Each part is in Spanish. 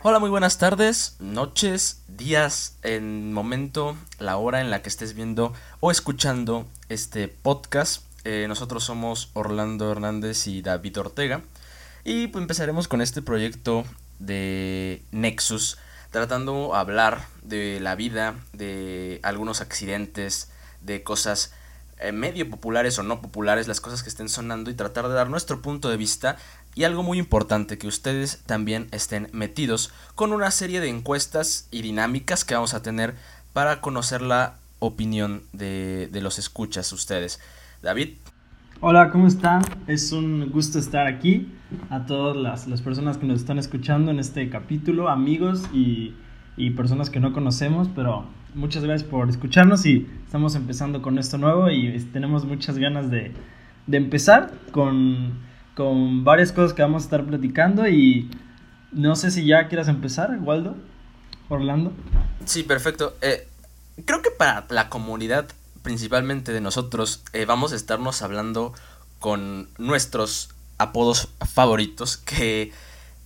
Hola, muy buenas tardes, noches, días, en momento, la hora en la que estés viendo o escuchando este podcast. Eh, nosotros somos Orlando Hernández y David Ortega y pues, empezaremos con este proyecto de Nexus, tratando de hablar de la vida, de algunos accidentes, de cosas eh, medio populares o no populares, las cosas que estén sonando y tratar de dar nuestro punto de vista y algo muy importante, que ustedes también estén metidos con una serie de encuestas y dinámicas que vamos a tener para conocer la opinión de, los escuchas ustedes. David. Hola, ¿cómo están? Es un gusto estar aquí. A todas las, personas que nos están escuchando en este capítulo, amigos y, personas que no conocemos, pero muchas gracias por escucharnos y estamos empezando con esto nuevo y tenemos muchas ganas de, de empezar con con varias cosas que vamos a estar platicando y no sé si ya quieras empezar, Waldo, Orlando. Sí, perfecto. Eh, creo que para la comunidad, principalmente de nosotros, eh, vamos a estarnos hablando con nuestros apodos favoritos que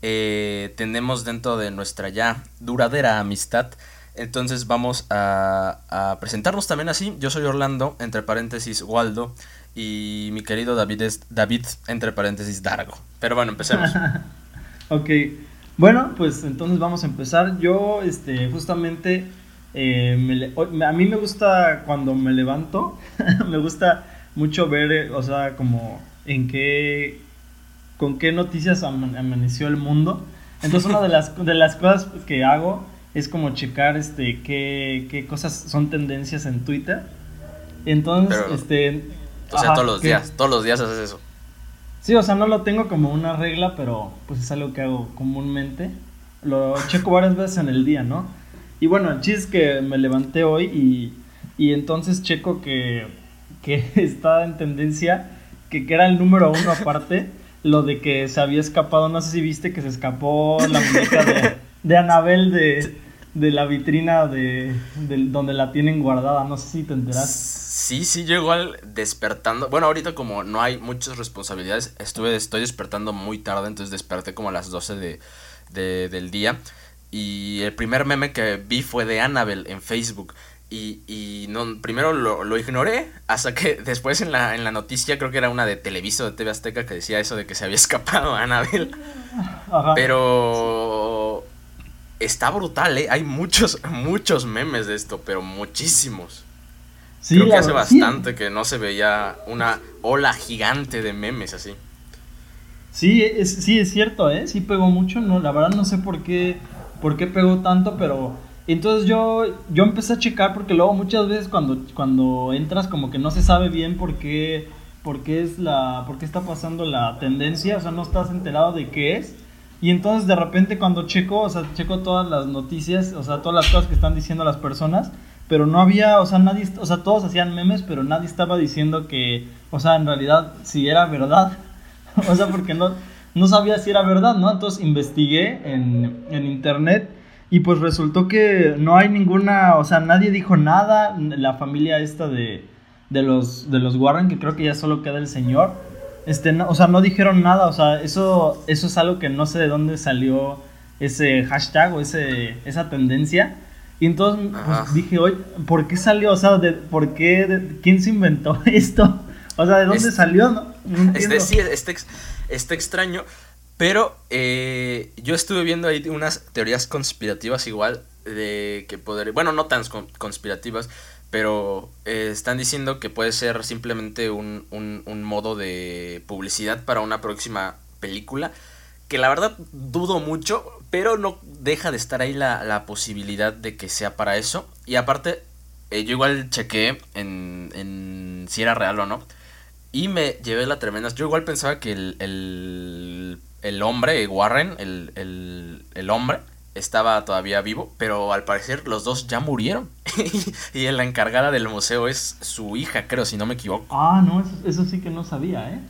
eh, tenemos dentro de nuestra ya duradera amistad. Entonces vamos a, a, presentarnos también así. Yo soy Orlando, entre paréntesis Waldo, y mi querido David es David, entre paréntesis, Dargo. Pero bueno, empecemos. ok, bueno, pues entonces vamos a empezar. Yo, este, justamente, eh, a mí me gusta cuando me levanto, me gusta mucho ver, eh, o sea, como en qué, con qué noticias amaneció el mundo. Entonces una de las, de las cosas que hago es como checar este qué, qué cosas son tendencias en Twitter. Entonces, este o sea, todos los días, todos los días haces eso. Sí, o sea, no lo tengo como una regla, pero pues es algo que hago comúnmente. Lo checo varias veces en el día, ¿no? Y bueno, el chiste es que me levanté hoy y, y entonces checo que, que está en tendencia, que, que era el número uno aparte, lo de que se había escapado, no sé si viste que se escapó la muñeca de, de Anabel de, de la vitrina de, donde la tienen guardada, no sé si te enteras. Sí, sí, yo igual despertando. Bueno, ahorita como no hay muchas responsabilidades, estuve, estoy despertando muy tarde, entonces desperté como a las 12 de, del día. Y el primer meme que vi fue de Annabelle en Facebook. Y, y no, primero lo, ignoré, hasta que después en la, en la noticia, creo que era una de Televiso de TV Azteca, que decía eso de que se había escapado Annabelle. Pero está brutal, ¿eh? Hay muchos, muchos memes de esto, pero muchísimos. Creo que hace bastante que no se veía una ola gigante de memes así. Sí, es, sí, es cierto, ¿eh? Sí pegó mucho, no, la verdad no sé por qué, por qué pegó tanto, pero entonces yo, yo empecé a checar porque luego muchas veces cuando, cuando entras como que no se sabe bien por qué, por qué es la, por qué está pasando la tendencia, o sea, no estás enterado de qué es. Y entonces de repente cuando checo, o sea, checo todas las noticias, o sea, todas las cosas que están diciendo las personas, pero no había, o sea, nadie, o sea, todos hacían memes, pero nadie estaba diciendo que, o sea, en realidad si era verdad, o sea, porque no, no sabía si era verdad, ¿no? Entonces investigué en, en internet y pues resultó que no hay ninguna, o sea, nadie dijo nada, la familia esta de, de los, de los Warren, que creo que ya solo queda el señor, este, o sea, no dijeron nada, o sea, eso, eso es algo que no sé de dónde salió ese hashtag o ese, esa tendencia, y entonces pues, dije, oye, ¿por qué salió? O sea, de, ¿por qué? ¿Quién se inventó esto? O sea, ¿de dónde salió? No, este, sí, este, este extraño. Pero eh, yo estuve viendo ahí unas teorías conspirativas igual de que poder, bueno, no tan conspirativas, pero eh, están diciendo que puede ser simplemente un, un, un, modo de publicidad para una próxima película, que la verdad dudo mucho, pero no deja de estar ahí la, posibilidad de que sea para eso. Y aparte, eh, yo igual chequé en, en, si era real o no. Y me llevé la tremenda. Yo igual pensaba que el, el, el hombre, Warren, el, el, el, hombre, estaba todavía vivo. Pero al parecer los dos ya murieron. y la encargada del museo es su hija, creo, si no me equivoco. Ah, no, eso, eso sí que no sabía, ¿eh?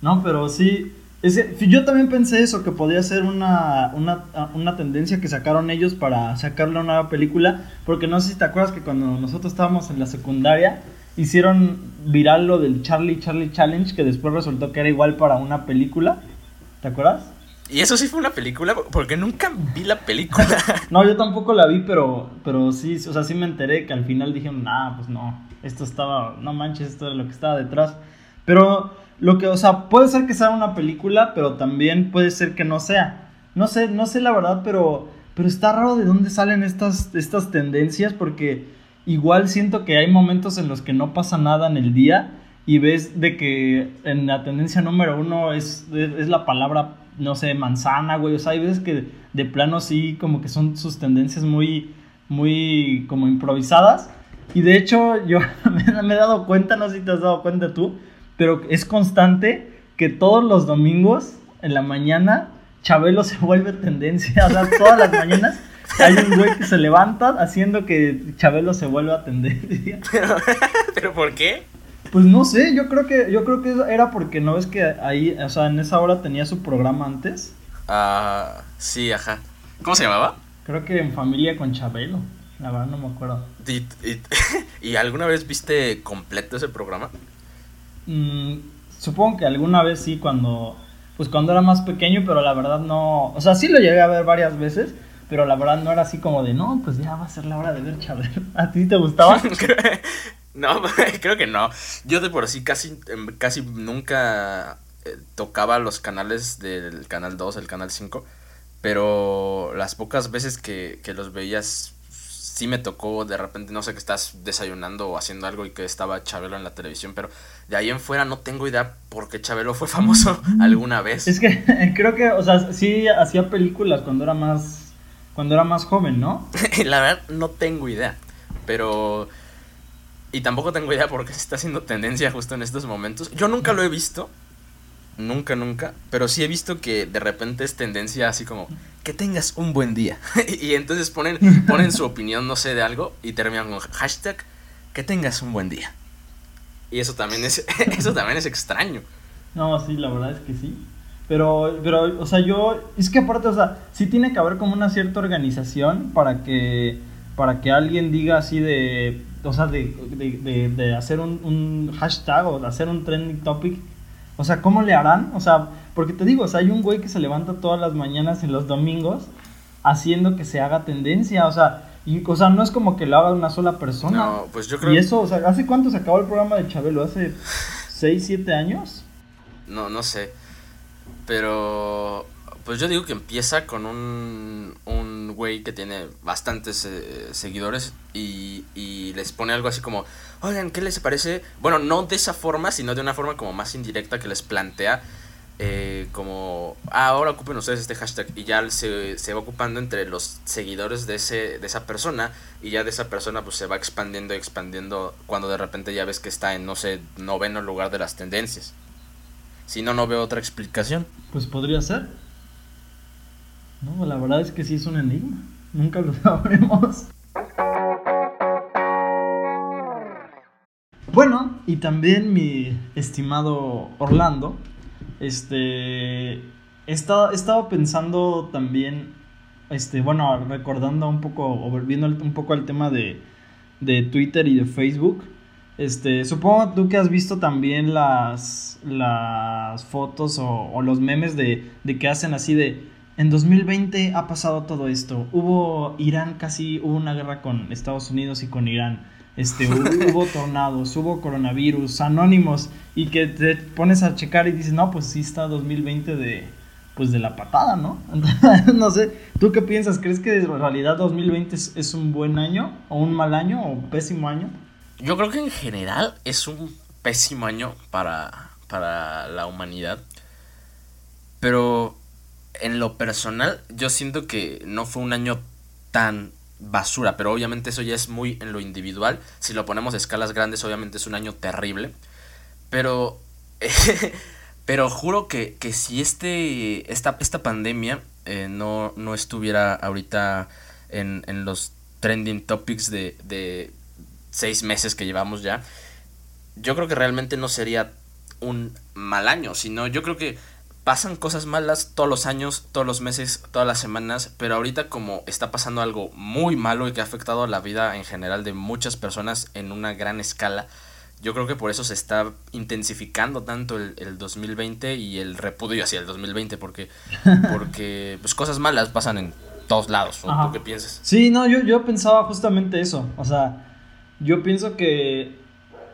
No, pero sí, yo también pensé eso, que podía ser una, una, tendencia que sacaron ellos para sacarle una nueva película, porque no sé si te acuerdas que cuando nosotros estábamos en la secundaria, hicieron viral lo del Charlie Charlie Challenge, que después resultó que era igual para una película, ¿te acuerdas? Y eso sí fue una película, porque nunca vi la película. no, yo tampoco la vi, pero, pero sí, o sea, sí me enteré que al final dijeron, ah, pues no, esto estaba, no manches, esto es lo que estaba detrás. Pero lo que, o sea, puede ser que sea una película, pero también puede ser que no sea. No sé, no sé la verdad, pero, pero está raro de dónde salen estas, estas tendencias, porque igual siento que hay momentos en los que no pasa nada en el día y ves de que en la tendencia número uno es, es la palabra, no sé, manzana, güey. O sea, hay veces que de plano sí, como que son sus tendencias muy, muy como improvisadas. Y de hecho, yo me, he dado cuenta, no sé si te has dado cuenta tú, pero es constante que todos los domingos en la mañana Chabelo se vuelve tendencia. O sea, todas las mañanas hay un güey que se levanta haciendo que Chabelo se vuelva tendencia. Pero, ¿Pero por qué? Pues no sé, yo creo que yo creo que era porque no ves que ahí, o sea, en esa hora tenía su programa antes. Ah, sí, ajá. ¿Cómo se llamaba? Creo que en familia con Chabelo. La verdad no me acuerdo. ¿Y, alguna vez viste completo ese programa? Mm, supongo que alguna vez sí cuando pues cuando era más pequeño, pero la verdad no, o sea, sí lo llegué a ver varias veces, pero la verdad no era así como de, no, pues ya va a ser la hora de ver Chabelo. ¿A ti te gustaba? No, creo que no. Yo de por sí casi, em, casi nunca eh, tocaba los canales del canal 2, el canal 5. Pero las pocas veces que, que los veías, sí me tocó de repente, no sé, que estás desayunando o haciendo algo y que estaba Chabelo en la televisión. Pero de ahí en fuera no tengo idea por qué Chabelo fue famoso alguna vez. Es que creo que, o sea, sí hacía películas cuando era más, cuando era más joven, ¿no? la verdad no tengo idea. Pero y tampoco tengo idea por qué se está haciendo tendencia justo en estos momentos. Yo nunca lo he visto. Nunca, nunca. Pero sí he visto que de repente es tendencia así como, que tengas un buen día. y entonces ponen, ponen su opinión, no sé, de algo y terminan con hashtag, que tengas un buen día. Y eso también es, eso también es extraño. No, sí, la verdad es que sí. Pero, pero, o sea, yo, es que aparte, o sea, sí tiene que haber como una cierta organización para que, para que alguien diga así de, o sea, de, de, hacer un, un, hashtag o de hacer un trending topic. O sea, ¿cómo le harán? O sea, porque te digo, o sea, hay un güey que se levanta todas las mañanas y los domingos haciendo que se haga tendencia, o sea, y, o sea, no es como que lo haga una sola persona. No, pues yo creo... Y eso, o sea, ¿hace cuánto se acabó el programa de Chabelo? ¿Hace 6, 7 años? No, no sé. Pero pues yo digo que empieza con un, un güey que tiene bastantes eh, seguidores y, y, les pone algo así como, oigan, ¿qué les parece? Bueno, no de esa forma, sino de una forma como más indirecta que les plantea eh, como, ah, ahora ocupen ustedes este hashtag y ya se, se, va ocupando entre los seguidores de, ese, de esa persona y ya de esa persona pues se va expandiendo y expandiendo cuando de repente ya ves que está en, no sé, noveno lugar de las tendencias. Si no, no veo otra explicación. Pues podría ser. No, la verdad es que sí es un enigma. Nunca lo sabremos. Bueno, y también mi estimado Orlando, este, he estado pensando también, este, bueno, recordando un poco, o volviendo un poco al tema de, de Twitter y de Facebook. Este, supongo tú que has visto también las, las fotos o, o los memes de, de que hacen así de en 2020 ha pasado todo esto. Hubo Irán, casi hubo una guerra con Estados Unidos y con Irán. Este, hubo, tornados, hubo coronavirus, anónimos, y que te pones a checar y dices, no, pues sí está 2020 de, pues de la patada, ¿no? no sé, ¿tú qué piensas? ¿Crees que en realidad 2020 es, es, un buen año, o un mal año, o un pésimo año? Yo creo que en general es un pésimo año para, para la humanidad. Pero en lo personal, yo siento que no fue un año tan basura, pero obviamente eso ya es muy en lo individual. Si lo ponemos a escalas grandes, obviamente es un año terrible. Pero, pero juro que, que si este, esta, esta pandemia eh, no, no estuviera ahorita en, en los trending topics de, de seis meses que llevamos ya, yo creo que realmente no sería un mal año, sino yo creo que pasan cosas malas todos los años, todos los meses, todas las semanas, pero ahorita como está pasando algo muy malo y que ha afectado la vida en general de muchas personas en una gran escala, yo creo que por eso se está intensificando tanto el, el 2020 y el repudio hacia el 2020, porque, porque pues cosas malas pasan en todos lados. ¿o ¿Tú qué piensas? Sí, no, yo, yo pensaba justamente eso. O sea, yo pienso que,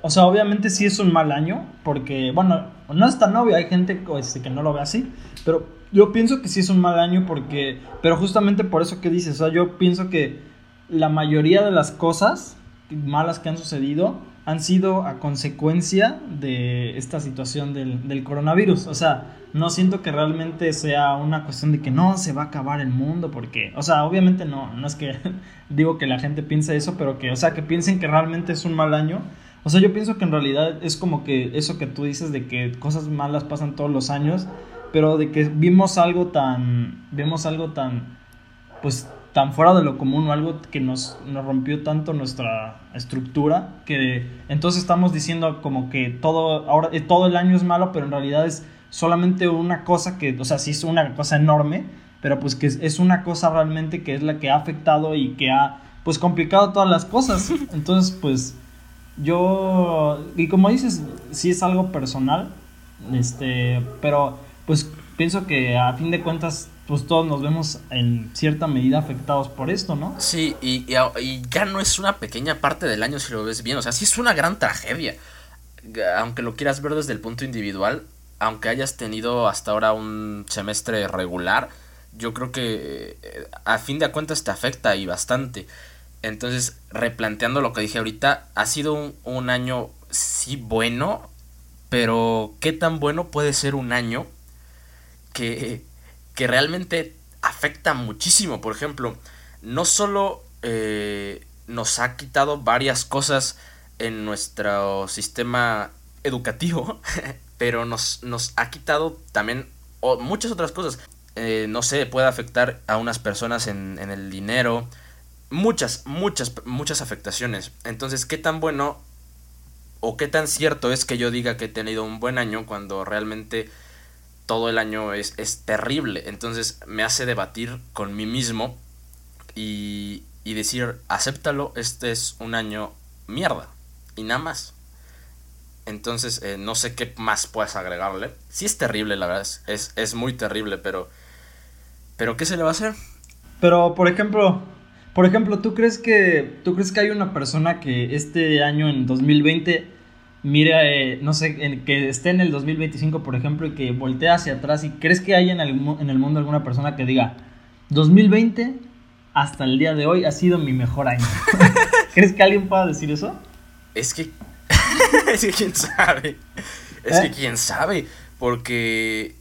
o sea, obviamente sí es un mal año, porque, bueno, no es tan obvio, hay gente este, que no lo ve así, pero yo pienso que sí es un mal año porque, pero justamente por eso que dices, o sea, yo pienso que la mayoría de las cosas malas que han sucedido han sido a consecuencia de esta situación del, del, coronavirus. O sea, no siento que realmente sea una cuestión de que no se va a acabar el mundo, porque, o sea, obviamente no, no es que digo que la gente piense eso, pero que, o sea, que piensen que realmente es un mal año. O sea, yo pienso que en realidad es como que eso que tú dices de que cosas malas pasan todos los años, pero de que vimos algo tan, vemos algo tan, pues tan fuera de lo común o algo que nos, nos rompió tanto nuestra estructura que entonces estamos diciendo como que todo ahora eh, todo el año es malo pero en realidad es solamente una cosa que o sea sí es una cosa enorme pero pues que es, una cosa realmente que es la que ha afectado y que ha pues complicado todas las cosas. Entonces pues yo y como dices sí es algo personal este pero pues pienso que a fin de cuentas pues todos nos vemos en cierta medida afectados por esto, ¿no? Sí, y, y, ya no es una pequeña parte del año si lo ves bien, o sea, sí es una gran tragedia. Aunque lo quieras ver desde el punto individual, aunque hayas tenido hasta ahora un semestre regular, yo creo que eh, a fin de cuentas te afecta y bastante. Entonces, replanteando lo que dije ahorita, ha sido un, año, sí, bueno, pero ¿qué tan bueno puede ser un año que que realmente afecta muchísimo. Por ejemplo, no solo eh, nos ha quitado varias cosas en nuestro sistema educativo, pero nos, nos ha quitado también muchas otras cosas. Eh, no sé, puede afectar a unas personas en el dinero. Muchas, muchas, muchas afectaciones. Entonces, ¿qué tan bueno o qué tan cierto es que yo diga que he tenido un buen año cuando realmente todo el año es, es terrible. Entonces me hace debatir con mí mismo y, y decir, acéptalo, este es un año mierda. Y nada más. Entonces, eh, no sé qué más puedes agregarle. Sí es terrible, la verdad. Es, es muy terrible, pero... Pero ¿qué se le va a hacer? Pero, por ejemplo, por ejemplo, ¿tú crees que, tú crees que hay una persona que este año, en 2020, mira, eh, no sé, que esté en el 2025, por ejemplo, y que voltee hacia atrás y crees que hay en el, en el mundo alguna persona que diga, 2020 hasta el día de hoy ha sido mi mejor año. ¿Crees que alguien pueda decir eso? Es que... es que quién sabe. Es que ¿Eh? quién sabe. Porque...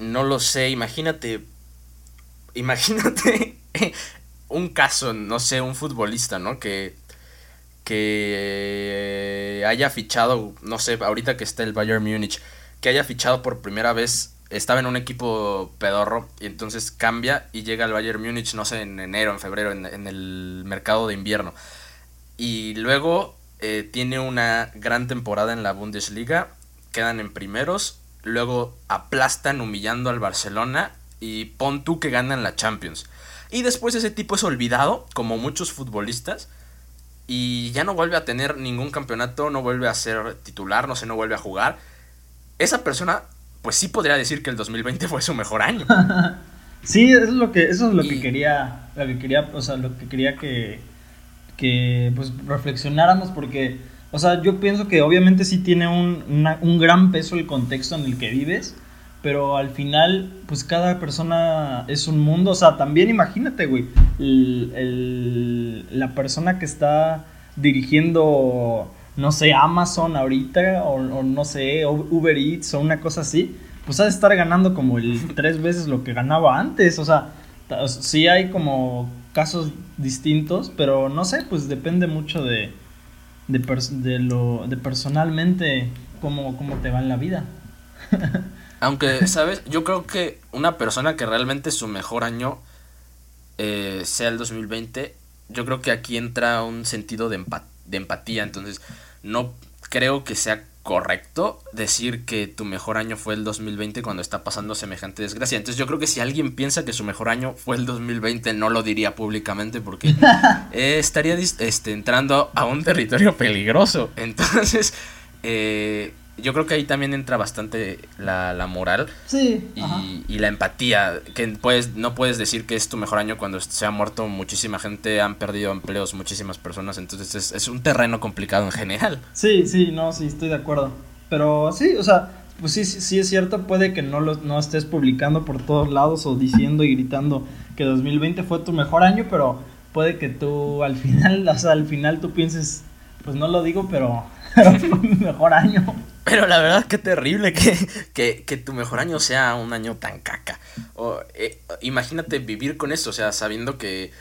No lo sé, imagínate... Imagínate un caso, no sé, un futbolista, ¿no? Que que haya fichado, no sé, ahorita que está el Bayern Múnich, que haya fichado por primera vez, estaba en un equipo pedorro y entonces cambia y llega al Bayern Múnich, no sé, en enero, en febrero, en, el mercado de invierno. Y luego eh, tiene una gran temporada en la Bundesliga, quedan en primeros, luego aplastan humillando al Barcelona y pon tú que ganan la Champions. Y después ese tipo es olvidado, como muchos futbolistas, y ya no vuelve a tener ningún campeonato, no vuelve a ser titular, no sé, no vuelve a jugar. Esa persona, pues sí podría decir que el 2020 fue su mejor año. sí, eso es lo que, eso es lo que quería, lo que quería, o sea, lo que quería que, que pues reflexionáramos porque, o sea, yo pienso que obviamente sí tiene un, un gran peso el contexto en el que vives, pero al final, pues cada persona es un mundo. O sea, también imagínate, güey, la persona que está dirigiendo, no sé, Amazon ahorita, o, no sé, Uber Eats o una cosa así, pues ha de estar ganando como el tres veces lo que ganaba antes. O sea, sí hay como casos distintos, pero no sé, pues depende mucho de, de, lo, de personalmente cómo, cómo te va en la vida. Aunque, ¿sabes? Yo creo que una persona que realmente su mejor año eh, sea el 2020, yo creo que aquí entra un sentido de, de empatía. Entonces, no creo que sea correcto decir que tu mejor año fue el 2020 cuando está pasando semejante desgracia. Entonces yo creo que si alguien piensa que su mejor año fue el 2020 no lo diría públicamente porque estaría este, entrando a un territorio peligroso. Entonces eh, yo creo que ahí también entra bastante la, la moral Sí. y, y la empatía, que puedes, no puedes decir que es tu mejor año cuando se ha muerto muchísima gente, han perdido empleos muchísimas personas, entonces es, es un terreno complicado en general. Sí, sí, no, sí, estoy de acuerdo. Pero sí, o sea, pues sí, sí, sí es cierto, puede que no lo no estés publicando por todos lados o diciendo y gritando que 2020 fue tu mejor año, pero puede que tú al final, o sea, al final tú pienses, pues no lo digo, pero, pero fue mi mejor año. Pero la verdad que terrible que, que, que tu mejor año sea un año tan caca. O, eh, imagínate vivir con eso, o sea, sabiendo que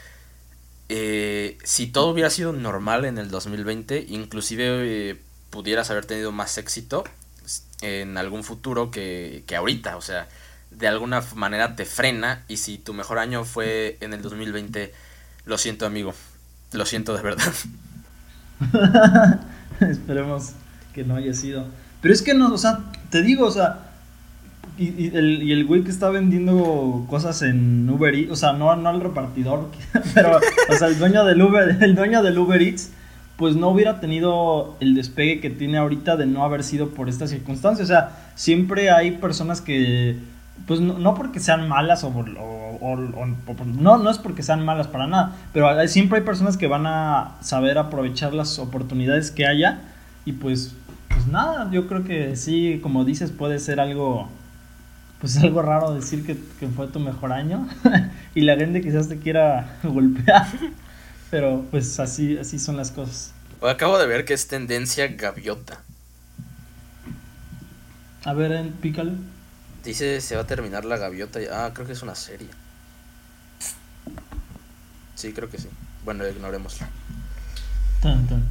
eh, si todo hubiera sido normal en el 2020, inclusive eh, pudieras haber tenido más éxito en algún futuro que, que ahorita, o sea, de alguna manera te frena y si tu mejor año fue en el 2020, lo siento amigo, lo siento de verdad. Esperemos que no haya sido. Pero es que no, o sea, te digo, o sea, y, el, y el güey que está vendiendo cosas en Uber Eats, o sea, no, no al repartidor, pero, o sea, el dueño del Uber, el dueño del Uber Eats, pues no hubiera tenido el despegue que tiene ahorita de no haber sido por estas circunstancias. O sea, siempre hay personas que, pues no, no porque sean malas o, no, no es porque sean malas para nada, pero siempre hay personas que van a saber aprovechar las oportunidades que haya y pues, pues nada, yo creo que sí, como dices, puede ser algo, pues algo raro decir que, que fue tu mejor año y la gente quizás te quiera golpear, pero pues así, así son las cosas. Acabo de ver que es tendencia gaviota. A ver, en, pícale. Dice se va a terminar la gaviota. Ah, creo que es una serie. Sí, creo que sí. Bueno, ignorémoslo. Tan, tan.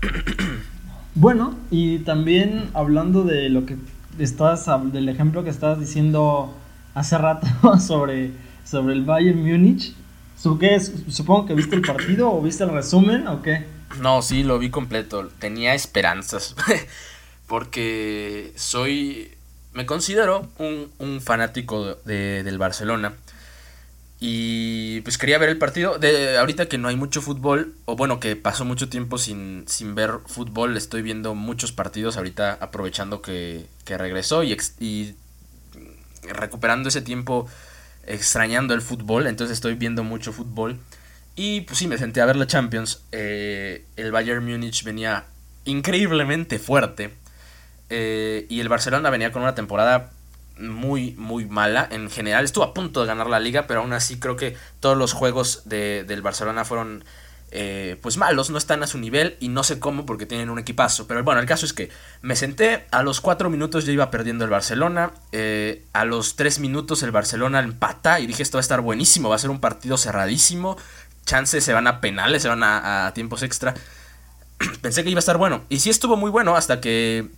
Bueno, y también hablando de lo que estás, del ejemplo que estabas diciendo hace rato sobre, sobre el Bayern Múnich, supongo que viste el partido o viste el resumen o qué? No, sí, lo vi completo. Tenía esperanzas. Porque soy. Me considero un, un fanático de- del Barcelona. Y pues quería ver el partido. De ahorita que no hay mucho fútbol, o bueno, que pasó mucho tiempo sin, sin ver fútbol, estoy viendo muchos partidos ahorita aprovechando que, que regresó y, y recuperando ese tiempo extrañando el fútbol. Entonces estoy viendo mucho fútbol. Y pues sí, me senté a ver la Champions. Eh, el Bayern Múnich venía increíblemente fuerte. Eh, y el Barcelona venía con una temporada muy, muy mala. En general estuvo a punto de ganar la liga, pero aún así creo que todos los juegos de- del Barcelona fueron eh, pues malos, no están a su nivel y no sé cómo porque tienen un equipazo. Pero bueno, el caso es que me senté, a los 4 minutos ya iba perdiendo el Barcelona, eh, a los 3 minutos el Barcelona empata y dije esto va a estar buenísimo, va a ser un partido cerradísimo, chances se van a penales, se van a, a tiempos extra. Pensé que iba a estar bueno y sí estuvo muy bueno hasta que,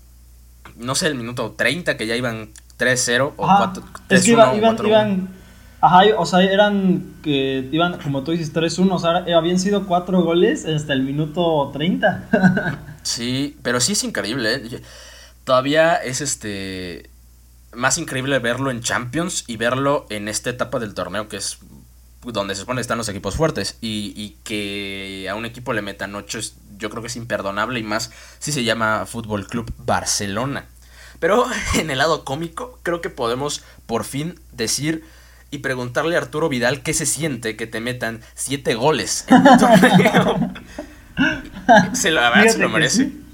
no sé, el minuto 30 que ya iban 3-0 o Ajá, 4, 3-1 es que iba- iban, 4-1. iban, ajá, o sea, eran que iban, como tú dices, 3-1, o sea, habían sido 4 goles hasta el minuto 30. Sí, pero sí es increíble. ¿eh? Todavía es este más increíble verlo en Champions y verlo en esta etapa del torneo que es donde se supone que están los equipos fuertes y, y que a un equipo le metan 8 es, yo creo que es imperdonable y más si se llama Fútbol Club Barcelona. Pero en el lado cómico creo que podemos por fin decir y preguntarle a Arturo Vidal qué se siente que te metan 7 goles en el torneo. Se lo, la verdad, Fíjate se lo que merece. sí.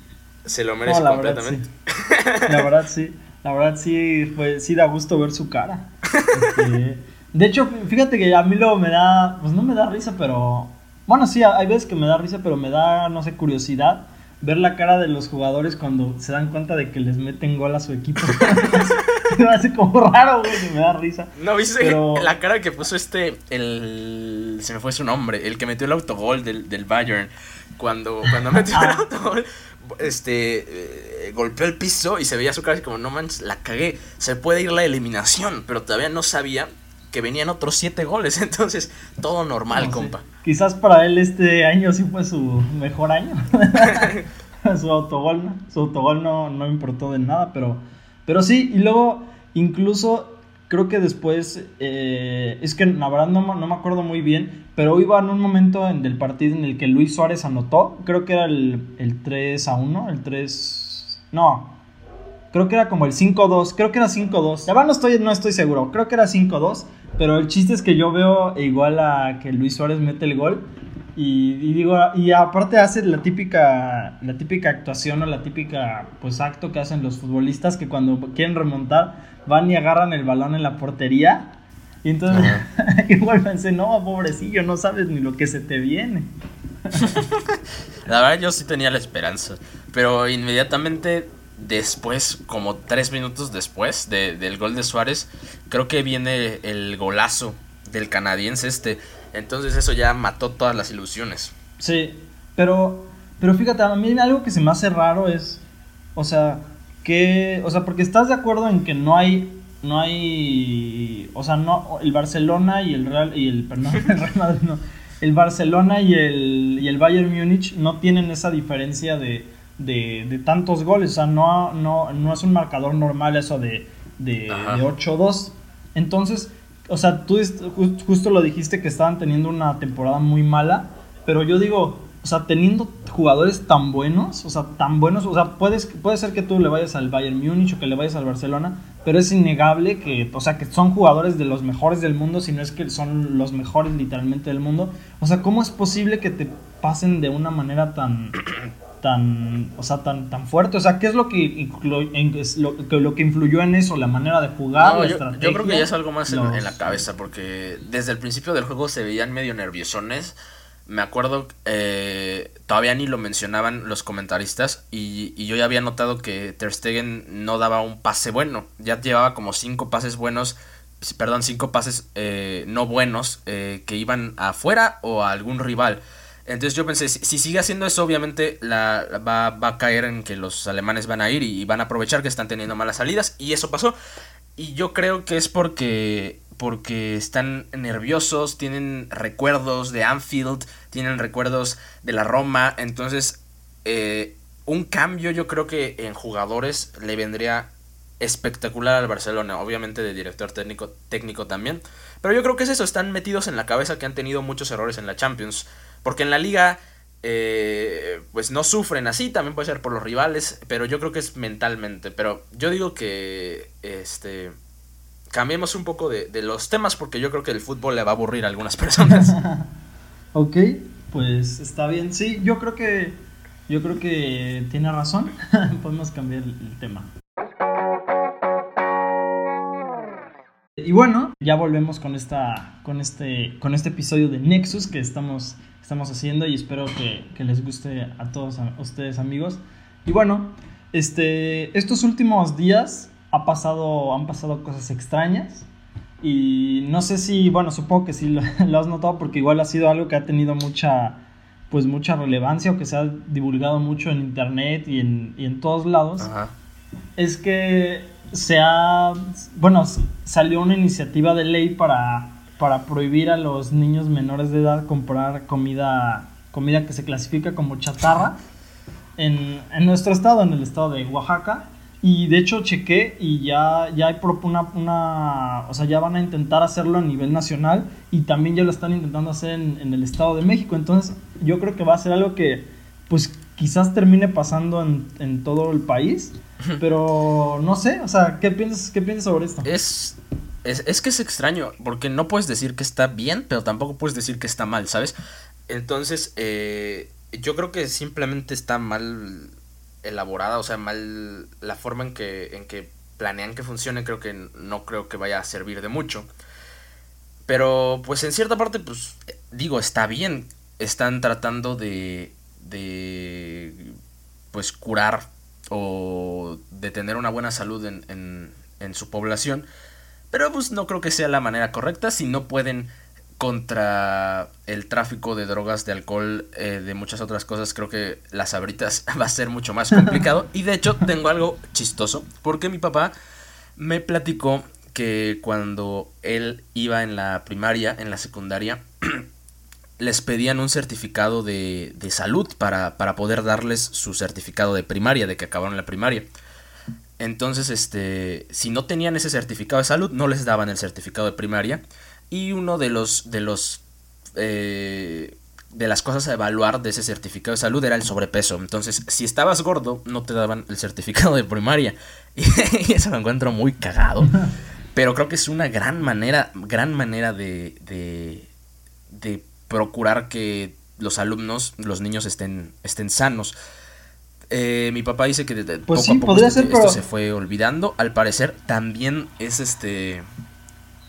Se lo merece No, la verdad, completamente. sí. La verdad sí. La verdad sí, fue, sí da gusto ver su cara. Este, de hecho, fíjate que a mí luego me da, pues no me da risa, pero... Bueno, sí, hay veces que me da risa, pero me da, no sé, curiosidad ver la cara de los jugadores cuando se dan cuenta de que les meten gol a su equipo. me hace como raro, güey, me da risa. ¿No viste Pero- la cara que puso este, el... Se me fue su nombre, el que metió el autogol del, del Bayern. Cuando, cuando metió el Ah. autogol, este, eh, golpeó el piso y se veía su cara así como, no manches, la cagué. Se puede ir la eliminación, pero todavía no sabía que venían otros siete goles. Entonces, todo normal, No compa. Quizás para él este año sí fue su mejor año. su autogol, ¿no? su autogol no, no importó de nada, pero, pero sí, y luego incluso creo que después, eh, es que la verdad no, me- no me acuerdo muy bien, pero iba en un momento en, del partido en el que Luis Suárez anotó, creo que era el, el 3 a 1, el 3... No. Creo que era como el 5-2. Creo que era 5-2. Ya va, no estoy, no estoy seguro. Creo que era 5-2. Pero el chiste es que yo veo igual a que Luis Suárez mete el gol. Y, digo, y aparte hace la típica, la típica actuación o la típica pues acto que hacen los futbolistas que cuando quieren remontar van y agarran el balón en la portería. Y entonces igual pensé, no, pobrecillo, no sabes ni lo que se te viene. la verdad yo sí tenía la esperanza. Pero inmediatamente después, como tres minutos después del gol de Suárez, creo que viene el golazo del canadiense este. Entonces eso ya mató todas las ilusiones. Sí, pero, pero fíjate, a mí algo que se me hace raro es, o sea, que, o sea, porque estás de acuerdo en que no hay, no hay, o sea, no, el Barcelona y el Real, y el, Madrid el Barcelona y el, y el Bayern Múnich no tienen esa diferencia de, de, de tantos goles, o sea, no, no, no es un marcador normal eso de, de, de 8-2. Entonces, o sea, tú justo lo dijiste que estaban teniendo una temporada muy mala, pero yo digo, o sea, teniendo jugadores tan buenos, o sea, tan buenos, o sea, puedes, puede ser que tú le vayas al Bayern Múnich o que le vayas al Barcelona, pero es innegable que, o sea, que son jugadores de los mejores del mundo, si no es que son los mejores literalmente del mundo. O sea, ¿cómo es posible que te pasen de una manera tan tan, o sea, tan, tan fuerte? O sea, ¿qué es lo que, lo, lo, que influyó en eso? ¿La manera de jugar? yo, yo, creo que ya es algo más en, la cabeza, porque desde el principio del juego se veían medio nerviosones. Me acuerdo, eh, todavía ni lo mencionaban los comentaristas y, yo ya había notado que Ter Stegen no daba un pase bueno. Ya llevaba como cinco pases buenos, perdón, cinco pases eh, no buenos eh, que iban afuera o a algún rival. Entonces yo pensé, si, sigue haciendo eso, obviamente la, va, a caer en que los alemanes van a ir y, van a aprovechar que están teniendo malas salidas. Y eso pasó. Y yo creo que es porque, porque están nerviosos, tienen recuerdos de Anfield, tienen recuerdos de la Roma. Entonces, eh, un cambio yo creo que en jugadores le vendría espectacular al Barcelona. Obviamente de director técnico, técnico también. Pero yo creo que es eso, están metidos en la cabeza que han tenido muchos errores en la Champions. Porque en la liga, eh, pues no sufren así, también puede ser por los rivales, pero yo creo que es mentalmente. Pero yo digo que, este, cambiemos un poco de, los temas porque yo creo que el fútbol le va a aburrir a algunas personas. ok, pues está bien. Sí, yo creo que, yo creo que tiene razón. Podemos cambiar el tema. Y bueno, ya volvemos con esta, con este, con este episodio de Nexus que estamos estamos haciendo y espero que, les guste a todos ustedes amigos. Y bueno, este, estos últimos días ha pasado, han pasado cosas extrañas y no sé si, bueno, supongo que sí lo, has notado porque igual ha sido algo que ha tenido mucha, pues mucha relevancia o que se ha divulgado mucho en internet y en, y en todos lados. Es que se ha, bueno, salió una iniciativa de ley para para prohibir a los niños menores de edad comprar comida, comida que se clasifica como chatarra en, nuestro estado, en el estado de Oaxaca. Y de hecho chequé y ya, ya hay una, una, o sea, ya van a intentar hacerlo a nivel nacional y también ya lo están intentando hacer en, el Estado de México. Entonces yo creo que va a ser algo que pues quizás termine pasando en, en todo el país. Pero no sé, o sea, ¿qué piensas, qué piensas sobre esto? Es es, que es extraño, porque no puedes decir que está bien, pero tampoco puedes decir que está mal, ¿sabes? Entonces, eh, yo creo que simplemente está mal elaborada, o sea, mal la forma en que, en que planean que funcione, creo que no creo que vaya a servir de mucho. Pero, pues en cierta parte, pues, digo, está bien. Están tratando de, de pues, curar o de tener una buena salud en, en, en su población. Pero pues no creo que sea la manera correcta si no pueden contra el tráfico de drogas, de alcohol, eh, de muchas otras cosas, creo que las abritas va a ser mucho más complicado. y de hecho tengo algo chistoso, porque mi papá me platicó que cuando él iba en la primaria, en la secundaria, les pedían un certificado de, de salud para, para poder darles su certificado de primaria, de que acabaron la primaria. Entonces, este, si no tenían ese certificado de salud, no les daban el certificado de primaria. Y uno de los, de los, eh, de las cosas a evaluar de ese certificado de salud era el sobrepeso. Entonces, si estabas gordo, no te daban el certificado de primaria. Y eso lo encuentro muy cagado. Pero creo que es una gran manera, gran manera de, de, de procurar que los alumnos, los niños estén, estén sanos. Eh, mi papá dice que de, Pues poco sí, a poco ser, esto pero- se fue olvidando. Al parecer también es este...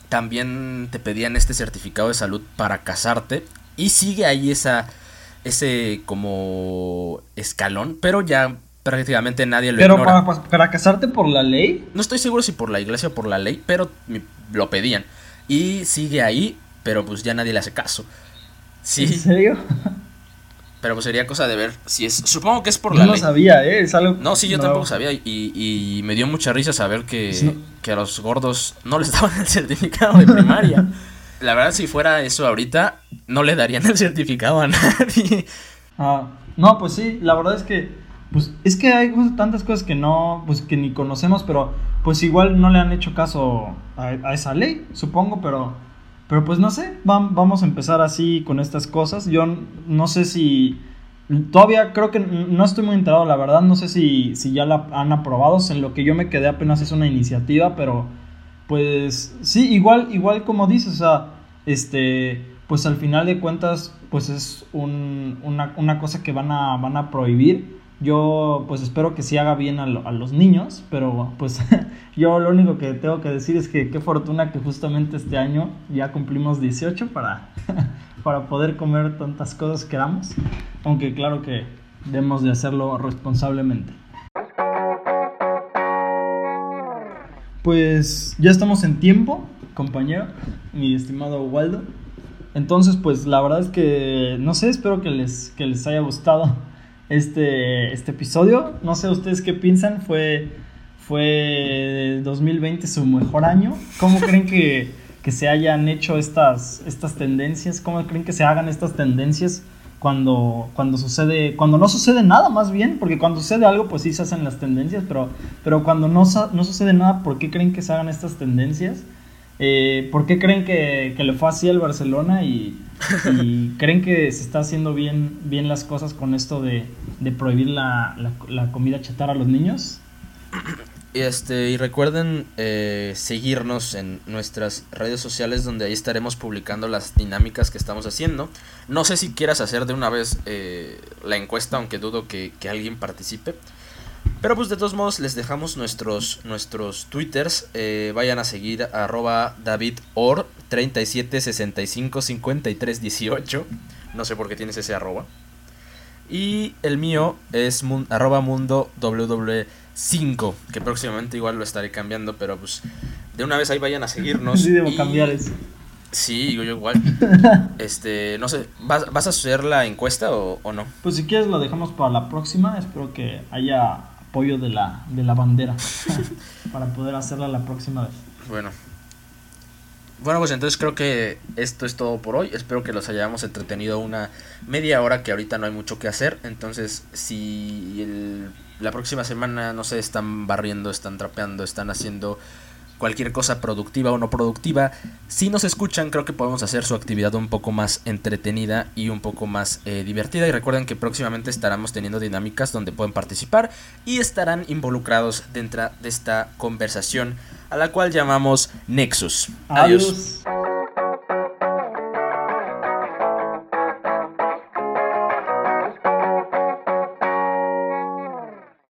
También te pedían este certificado de salud para casarte. Y sigue ahí esa, ese como escalón. Pero ya prácticamente nadie lo Pero ignora. para, para casarte por la ley, No estoy seguro si por la iglesia o por la ley, pero lo pedían. Y sigue ahí, pero pues ya nadie le hace caso. ¿en Sí, serio? pero pues sería cosa de ver si es... Supongo que es por Yo la no ley. sabía, ¿eh? Es algo No, sí, yo nuevo. tampoco sabía y, y me dio mucha risa saber que, Sí. que a los gordos no les daban el certificado de primaria. La verdad, si fuera eso ahorita, no le darían el certificado a nadie. Ah, no, pues sí, la verdad es que, pues, es que hay tantas cosas que no, pues, que ni conocemos, pero, pues, igual no le han hecho caso a, a esa ley, supongo, pero, pero, pues, no sé, vam- vamos a empezar así con estas cosas. Yo no sé si, todavía creo que no estoy muy enterado, la verdad, no sé si, si ya la han aprobado, en lo que yo me quedé apenas es una iniciativa, pero, pues, sí, igual, igual como dices, o sea, este, pues al final de cuentas, pues es un- una, una cosa que van a, van a prohibir. Yo, pues espero que sí haga bien a, lo- a los niños, pero pues yo lo único que tengo que decir es que qué fortuna que justamente este año ya cumplimos 18 para, para poder comer tantas cosas que queramos, aunque claro que debemos de hacerlo responsablemente. Pues ya estamos en tiempo, compañero, mi estimado Waldo. Entonces, pues la verdad es que, no sé, espero que les, que les haya gustado este, este episodio. No sé ustedes qué piensan, fue, fue 2020 su mejor año. ¿Cómo creen que, que se hayan hecho estas, estas tendencias? ¿Cómo creen que se hagan estas tendencias cuando, cuando sucede, cuando no sucede nada más bien? Porque cuando sucede algo, pues sí se hacen las tendencias, pero, pero cuando no, no sucede nada, ¿por qué creen que se hagan estas tendencias? Eh, ¿Por qué creen que, que le fue así al Barcelona y, y creen que se está haciendo bien, bien las cosas con esto de, de prohibir la, la, la comida chatarra a los niños? Y, este, y recuerden eh, seguirnos en nuestras redes sociales donde ahí estaremos publicando las dinámicas que estamos haciendo. No sé si quieras hacer de una vez eh, la encuesta, aunque dudo que, que alguien participe. Pero pues de todos modos les dejamos nuestros, nuestros twitters. eh, vayan a seguir a arroba davidor 37655318. No sé por qué tienes ese arroba. Y el mío es mun- arroba mundo ww5, que próximamente igual lo estaré cambiando, pero pues de una vez ahí vayan a seguirnos. Sí, debo y- cambiar eso. Sí, yo, yo igual. este, no sé, ¿vas, vas a hacer la encuesta o, o no? Pues si quieres lo dejamos para la próxima. Espero que haya apoyo de la, de la bandera para poder hacerla la próxima vez. Bueno. Bueno, pues entonces creo que esto es todo por hoy. Espero que los hayamos entretenido una media hora que ahorita no hay mucho que hacer. Entonces, si el- la próxima semana, no sé, están barriendo, están trapeando, están haciendo cualquier cosa productiva o no productiva, si nos escuchan, creo que podemos hacer su actividad un poco más entretenida y un poco más eh, divertida. Y recuerden que próximamente estaremos teniendo dinámicas donde pueden participar y estarán involucrados dentro de esta conversación a la cual llamamos Nexus. Adiós. Adiós.